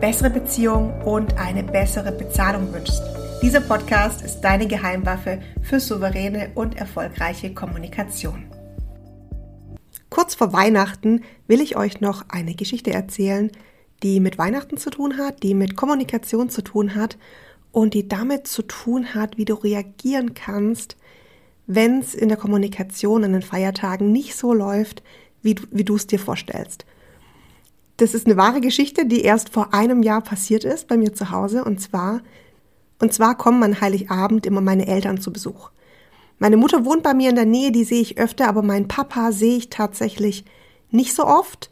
bessere Beziehungen und eine bessere Bezahlung wünschst. Dieser Podcast ist deine Geheimwaffe für souveräne und erfolgreiche Kommunikation. Kurz vor Weihnachten will ich euch noch eine Geschichte erzählen, die mit Weihnachten zu tun hat, die mit Kommunikation zu tun hat und die damit zu tun hat, wie du reagieren kannst, wenn es in der Kommunikation an den Feiertagen nicht so läuft, wie du es dir vorstellst. Das ist eine wahre Geschichte, die erst vor einem Jahr passiert ist bei mir zu Hause. Und zwar, und zwar kommen an Heiligabend immer meine Eltern zu Besuch. Meine Mutter wohnt bei mir in der Nähe, die sehe ich öfter, aber meinen Papa sehe ich tatsächlich nicht so oft.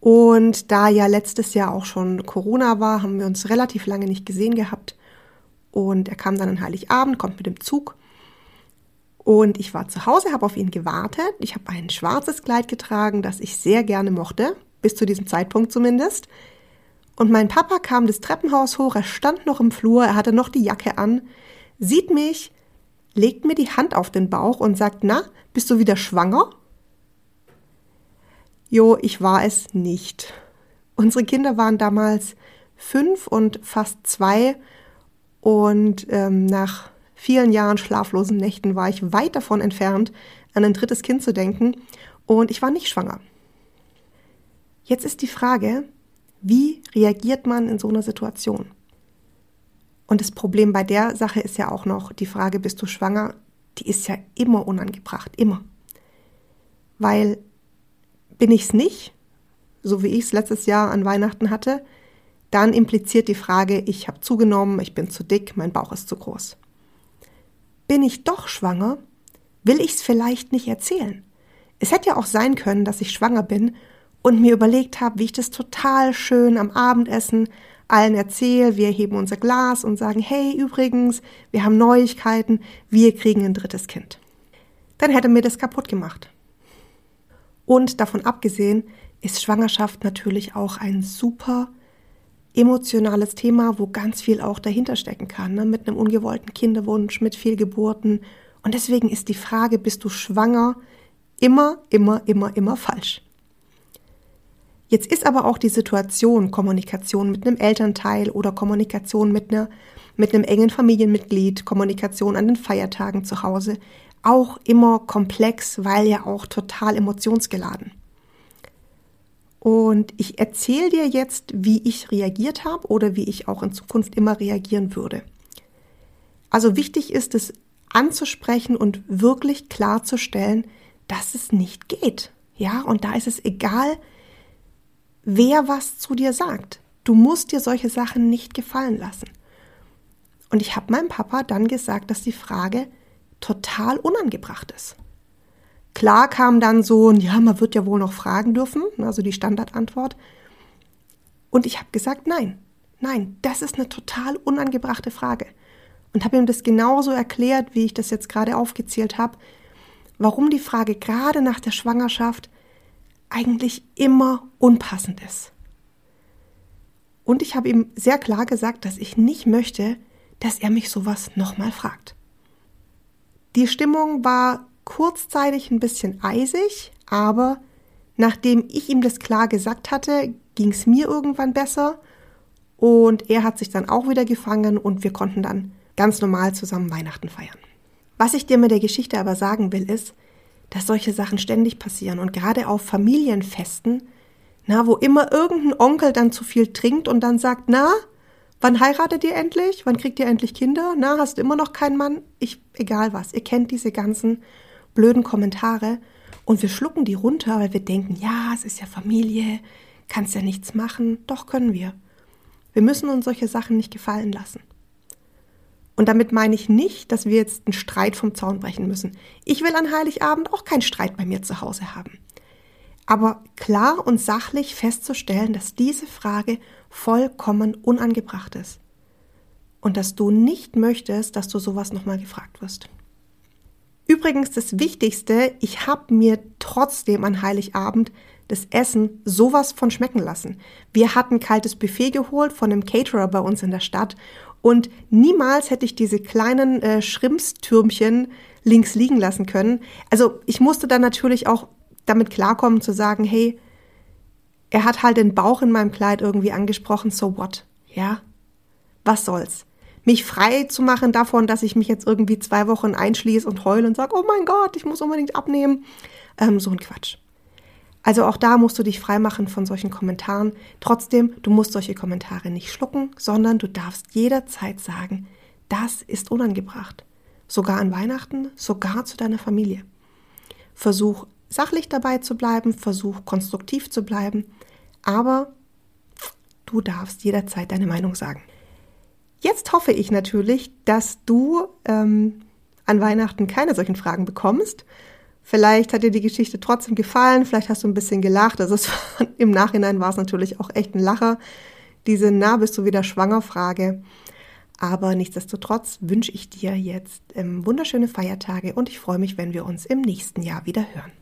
Und da ja letztes Jahr auch schon Corona war, haben wir uns relativ lange nicht gesehen gehabt. Und er kam dann an Heiligabend, kommt mit dem Zug. Und ich war zu Hause, habe auf ihn gewartet. Ich habe ein schwarzes Kleid getragen, das ich sehr gerne mochte bis zu diesem Zeitpunkt zumindest. Und mein Papa kam das Treppenhaus hoch, er stand noch im Flur, er hatte noch die Jacke an, sieht mich, legt mir die Hand auf den Bauch und sagt, na, bist du wieder schwanger? Jo, ich war es nicht. Unsere Kinder waren damals fünf und fast zwei und ähm, nach vielen Jahren schlaflosen Nächten war ich weit davon entfernt, an ein drittes Kind zu denken und ich war nicht schwanger. Jetzt ist die Frage, wie reagiert man in so einer Situation? Und das Problem bei der Sache ist ja auch noch die Frage, bist du schwanger? Die ist ja immer unangebracht, immer. Weil bin ich es nicht, so wie ich es letztes Jahr an Weihnachten hatte, dann impliziert die Frage, ich habe zugenommen, ich bin zu dick, mein Bauch ist zu groß. Bin ich doch schwanger, will ich es vielleicht nicht erzählen. Es hätte ja auch sein können, dass ich schwanger bin und mir überlegt habe, wie ich das total schön am Abendessen allen erzähle. Wir heben unser Glas und sagen, hey, übrigens, wir haben Neuigkeiten, wir kriegen ein drittes Kind. Dann hätte mir das kaputt gemacht. Und davon abgesehen ist Schwangerschaft natürlich auch ein super emotionales Thema, wo ganz viel auch dahinter stecken kann, ne? mit einem ungewollten Kinderwunsch, mit viel Geburten. Und deswegen ist die Frage, bist du schwanger, immer, immer, immer, immer falsch. Jetzt ist aber auch die Situation, Kommunikation mit einem Elternteil oder Kommunikation mit, einer, mit einem engen Familienmitglied, Kommunikation an den Feiertagen zu Hause, auch immer komplex, weil ja auch total emotionsgeladen. Und ich erzähle dir jetzt, wie ich reagiert habe oder wie ich auch in Zukunft immer reagieren würde. Also wichtig ist es anzusprechen und wirklich klarzustellen, dass es nicht geht. Ja, und da ist es egal, wer was zu dir sagt. Du musst dir solche Sachen nicht gefallen lassen. Und ich habe meinem Papa dann gesagt, dass die Frage total unangebracht ist. Klar kam dann so, ja, man wird ja wohl noch fragen dürfen, also die Standardantwort. Und ich habe gesagt, nein, nein, das ist eine total unangebrachte Frage. Und habe ihm das genauso erklärt, wie ich das jetzt gerade aufgezählt habe, warum die Frage gerade nach der Schwangerschaft eigentlich immer unpassend ist. Und ich habe ihm sehr klar gesagt, dass ich nicht möchte, dass er mich sowas nochmal fragt. Die Stimmung war kurzzeitig ein bisschen eisig, aber nachdem ich ihm das klar gesagt hatte, ging es mir irgendwann besser und er hat sich dann auch wieder gefangen und wir konnten dann ganz normal zusammen Weihnachten feiern. Was ich dir mit der Geschichte aber sagen will, ist, dass solche Sachen ständig passieren und gerade auf Familienfesten, na, wo immer irgendein Onkel dann zu viel trinkt und dann sagt, na, wann heiratet ihr endlich? Wann kriegt ihr endlich Kinder? Na, hast du immer noch keinen Mann? Ich, egal was, ihr kennt diese ganzen blöden Kommentare und wir schlucken die runter, weil wir denken, ja, es ist ja Familie, kannst ja nichts machen. Doch können wir. Wir müssen uns solche Sachen nicht gefallen lassen. Und damit meine ich nicht, dass wir jetzt einen Streit vom Zaun brechen müssen. Ich will an Heiligabend auch keinen Streit bei mir zu Hause haben. aber klar und sachlich festzustellen, dass diese Frage vollkommen unangebracht ist und dass du nicht möchtest, dass du sowas nochmal gefragt wirst. Übrigens das Wichtigste, ich habe mir trotzdem an Heiligabend das Essen sowas von schmecken lassen. Wir hatten kaltes Buffet geholt von einem Caterer bei uns in der Stadt und niemals hätte ich diese kleinen äh, Schrimpstürmchen links liegen lassen können. Also ich musste dann natürlich auch damit klarkommen zu sagen, hey, er hat halt den Bauch in meinem Kleid irgendwie angesprochen, so what? Ja? Was soll's? Mich frei zu machen davon, dass ich mich jetzt irgendwie zwei Wochen einschließe und heule und sage, oh mein Gott, ich muss unbedingt abnehmen. Ähm, so ein Quatsch. Also auch da musst du dich frei machen von solchen Kommentaren. Trotzdem, du musst solche Kommentare nicht schlucken, sondern du darfst jederzeit sagen, das ist unangebracht. Sogar an Weihnachten, sogar zu deiner Familie. Versuch sachlich dabei zu bleiben, versuch konstruktiv zu bleiben, aber du darfst jederzeit deine Meinung sagen. Jetzt hoffe ich natürlich, dass du ähm, an Weihnachten keine solchen Fragen bekommst. Vielleicht hat dir die Geschichte trotzdem gefallen, vielleicht hast du ein bisschen gelacht. Also war, im Nachhinein war es natürlich auch echt ein Lacher, diese Na, bist du wieder schwanger Frage. Aber nichtsdestotrotz wünsche ich dir jetzt ähm, wunderschöne Feiertage und ich freue mich, wenn wir uns im nächsten Jahr wieder hören.